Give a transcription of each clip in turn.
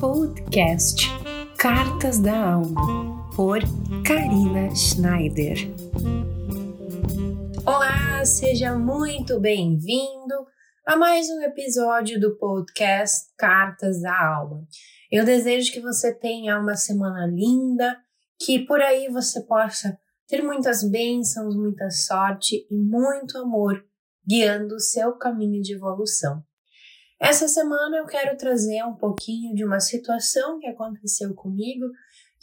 Podcast Cartas da Alma, por Karina Schneider. Olá, seja muito bem-vindo a mais um episódio do podcast Cartas da Alma. Eu desejo que você tenha uma semana linda, que por aí você possa ter muitas bênçãos, muita sorte e muito amor guiando o seu caminho de evolução. Essa semana eu quero trazer um pouquinho de uma situação que aconteceu comigo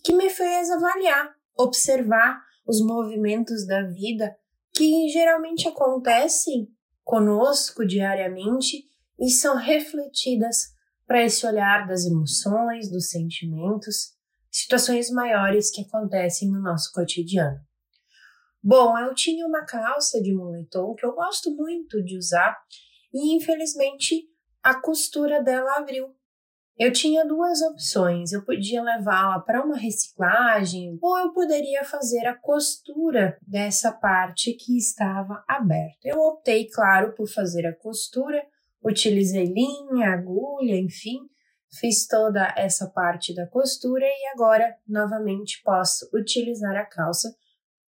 que me fez avaliar, observar os movimentos da vida que geralmente acontecem conosco diariamente e são refletidas para esse olhar das emoções, dos sentimentos, situações maiores que acontecem no nosso cotidiano. Bom, eu tinha uma calça de moletom que eu gosto muito de usar e infelizmente a costura dela abriu. Eu tinha duas opções. Eu podia levá-la para uma reciclagem ou eu poderia fazer a costura dessa parte que estava aberta. Eu optei, claro, por fazer a costura, utilizei linha, agulha, enfim, fiz toda essa parte da costura e agora novamente posso utilizar a calça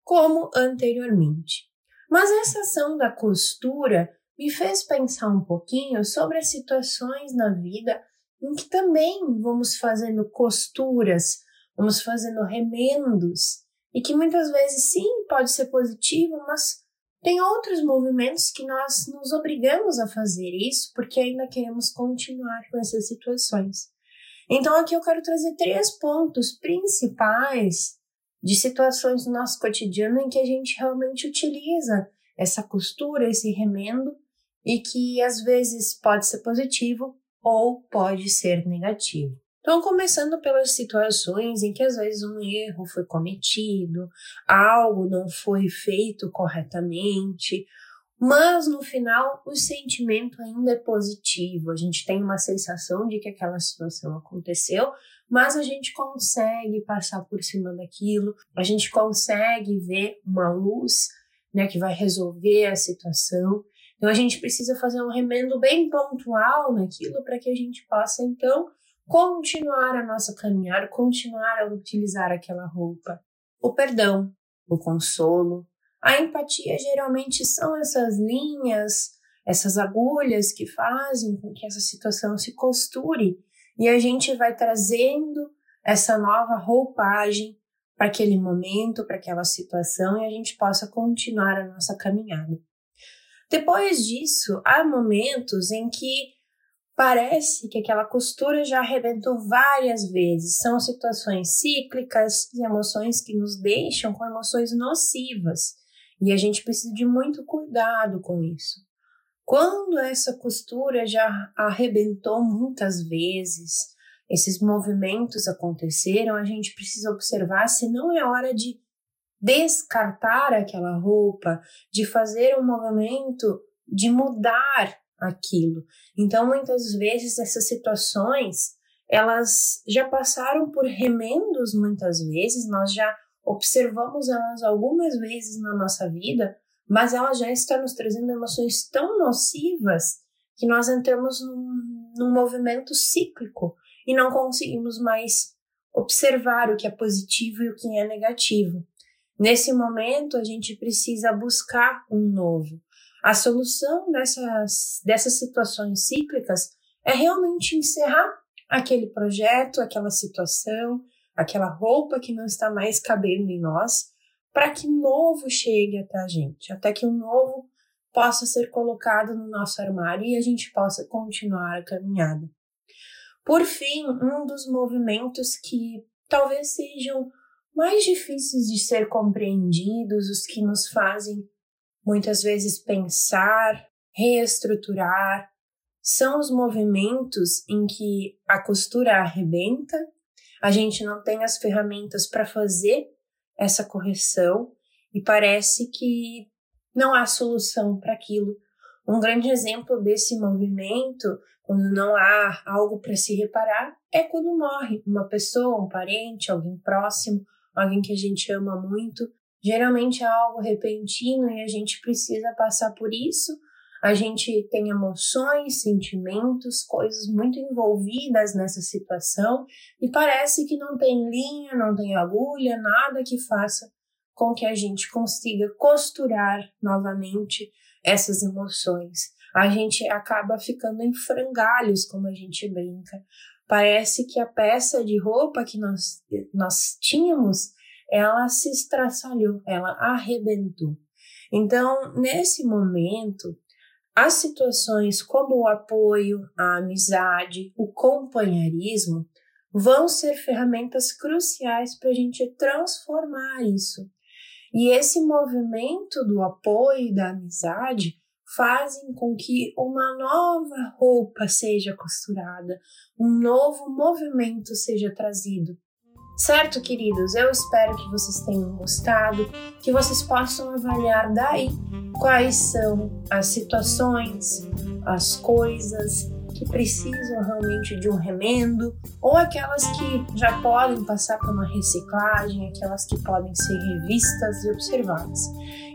como anteriormente. Mas essa ação da costura me fez pensar um pouquinho sobre as situações na vida em que também vamos fazendo costuras, vamos fazendo remendos, e que muitas vezes sim pode ser positivo, mas tem outros movimentos que nós nos obrigamos a fazer isso porque ainda queremos continuar com essas situações. Então aqui eu quero trazer três pontos principais de situações do nosso cotidiano em que a gente realmente utiliza essa costura, esse remendo e que às vezes pode ser positivo ou pode ser negativo. Então, começando pelas situações em que às vezes um erro foi cometido, algo não foi feito corretamente, mas no final o sentimento ainda é positivo. A gente tem uma sensação de que aquela situação aconteceu, mas a gente consegue passar por cima daquilo, a gente consegue ver uma luz né, que vai resolver a situação. Então a gente precisa fazer um remendo bem pontual naquilo para que a gente possa então continuar a nossa caminhada, continuar a utilizar aquela roupa. O perdão, o consolo, a empatia geralmente são essas linhas, essas agulhas que fazem com que essa situação se costure e a gente vai trazendo essa nova roupagem para aquele momento, para aquela situação e a gente possa continuar a nossa caminhada. Depois disso, há momentos em que parece que aquela costura já arrebentou várias vezes. São situações cíclicas e emoções que nos deixam com emoções nocivas. E a gente precisa de muito cuidado com isso. Quando essa costura já arrebentou muitas vezes, esses movimentos aconteceram, a gente precisa observar se não é hora de descartar aquela roupa, de fazer um movimento de mudar aquilo. Então, muitas vezes essas situações, elas já passaram por remendos muitas vezes, nós já observamos elas algumas vezes na nossa vida, mas elas já estão nos trazendo emoções tão nocivas que nós entramos num, num movimento cíclico e não conseguimos mais observar o que é positivo e o que é negativo. Nesse momento, a gente precisa buscar um novo. A solução dessas, dessas situações cíclicas é realmente encerrar aquele projeto, aquela situação, aquela roupa que não está mais cabendo em nós, para que novo chegue até a gente, até que um novo possa ser colocado no nosso armário e a gente possa continuar a caminhada. Por fim, um dos movimentos que talvez sejam mais difíceis de ser compreendidos, os que nos fazem muitas vezes pensar, reestruturar, são os movimentos em que a costura arrebenta, a gente não tem as ferramentas para fazer essa correção e parece que não há solução para aquilo. Um grande exemplo desse movimento, quando não há algo para se reparar, é quando morre uma pessoa, um parente, alguém próximo, alguém que a gente ama muito. Geralmente é algo repentino e a gente precisa passar por isso A gente tem emoções, sentimentos, coisas muito envolvidas nessa situação e parece que não tem linha, não tem agulha, nada que faça com que a gente consiga costurar novamente essas emoções. A gente acaba ficando em frangalhos, como a gente brinca. Parece que a peça de roupa que nós, nós tínhamos, ela se estraçalhou, ela arrebentou. Então, nesse momento, as situações como o apoio, a amizade, o companheirismo vão ser ferramentas cruciais para a gente transformar isso. E esse movimento do apoio e da amizade fazem com que uma nova roupa seja costurada, um novo movimento seja trazido. Certo, queridos? Eu espero que vocês tenham gostado, que vocês possam avaliar daí quais são as situações, as coisas que precisam realmente de um remendo, ou aquelas que já podem passar por uma reciclagem, aquelas que podem ser revistas e observadas.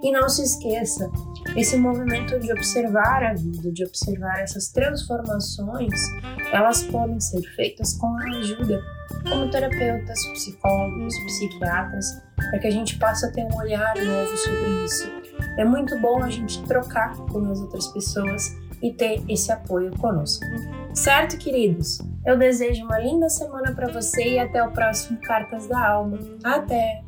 E não se esqueça, esse movimento de observar a vida, de observar essas transformações, elas podem ser feitas com a ajuda como terapeutas, psicólogos, psiquiatras, para que a gente possa ter um olhar novo sobre isso. É muito bom a gente trocar com as outras pessoas e ter esse apoio conosco. Certo, queridos? Eu desejo uma linda semana para você e até o próximo Cartas da Alma. Até!